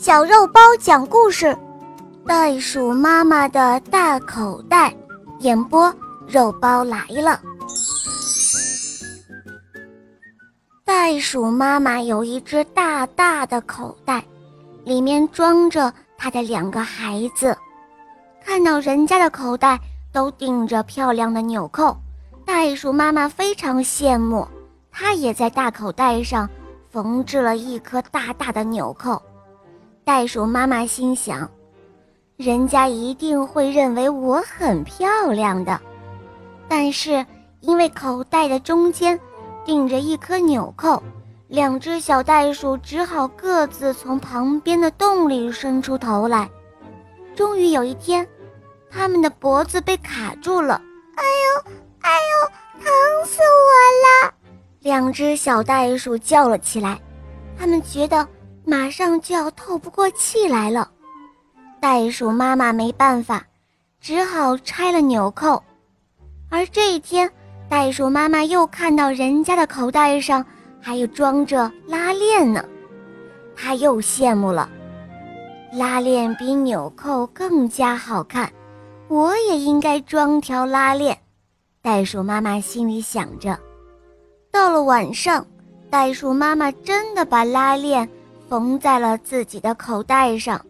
小肉包讲故事，《袋鼠妈妈的大口袋》演播，肉包来了。袋鼠妈妈有一只大大的口袋，里面装着她的两个孩子。看到人家的口袋都钉着漂亮的纽扣，袋鼠妈妈非常羡慕，她也在大口袋上缝制了一颗大大的纽扣。袋鼠妈妈心想：“人家一定会认为我很漂亮的。”但是因为口袋的中间钉着一颗纽扣，两只小袋鼠只好各自从旁边的洞里伸出头来。终于有一天，他们的脖子被卡住了。“哎呦，哎呦，疼死我了！”两只小袋鼠叫了起来，他们觉得。马上就要透不过气来了，袋鼠妈妈没办法，只好拆了纽扣。而这一天，袋鼠妈妈又看到人家的口袋上还有装着拉链呢，她又羡慕了。拉链比纽扣更加好看，我也应该装条拉链。袋鼠妈妈心里想着。到了晚上，袋鼠妈妈真的把拉链。缝在了自己的口袋上，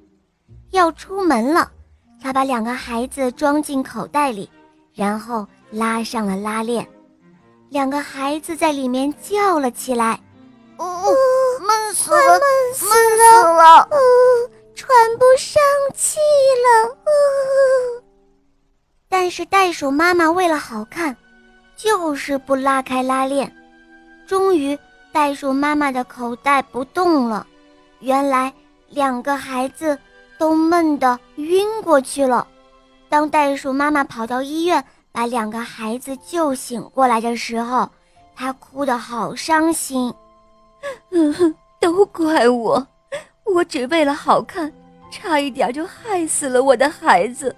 要出门了。他把两个孩子装进口袋里，然后拉上了拉链。两个孩子在里面叫了起来：“哦，闷死了，闷死了，喘不上气了。”但是袋鼠妈妈为了好看，就是不拉开拉链。终于，袋鼠妈妈的口袋不动了。原来两个孩子都闷得晕过去了。当袋鼠妈妈跑到医院把两个孩子救醒过来的时候，她哭得好伤心。嗯，都怪我，我只为了好看，差一点就害死了我的孩子。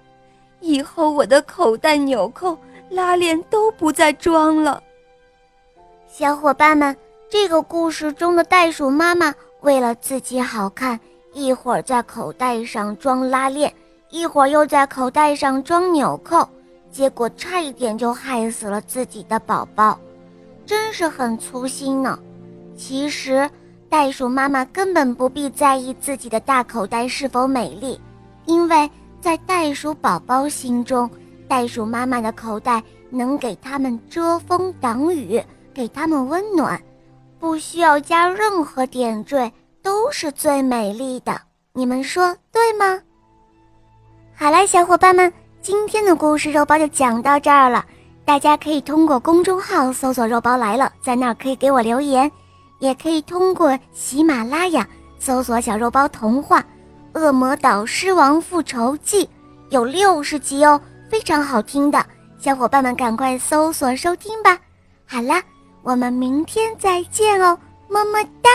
以后我的口袋纽扣、拉链都不再装了。小伙伴们，这个故事中的袋鼠妈妈。为了自己好看，一会儿在口袋上装拉链，一会儿又在口袋上装纽扣，结果差一点就害死了自己的宝宝，真是很粗心呢。其实，袋鼠妈妈根本不必在意自己的大口袋是否美丽，因为在袋鼠宝宝心中，袋鼠妈妈的口袋能给他们遮风挡雨，给他们温暖。不需要加任何点缀，都是最美丽的。你们说对吗？好了，小伙伴们，今天的故事肉包就讲到这儿了。大家可以通过公众号搜索“肉包来了”，在那儿可以给我留言，也可以通过喜马拉雅搜索“小肉包童话《恶魔岛狮王复仇记》”，有六十集哦，非常好听的。小伙伴们赶快搜索收听吧。好啦。我们明天再见哦，么么哒。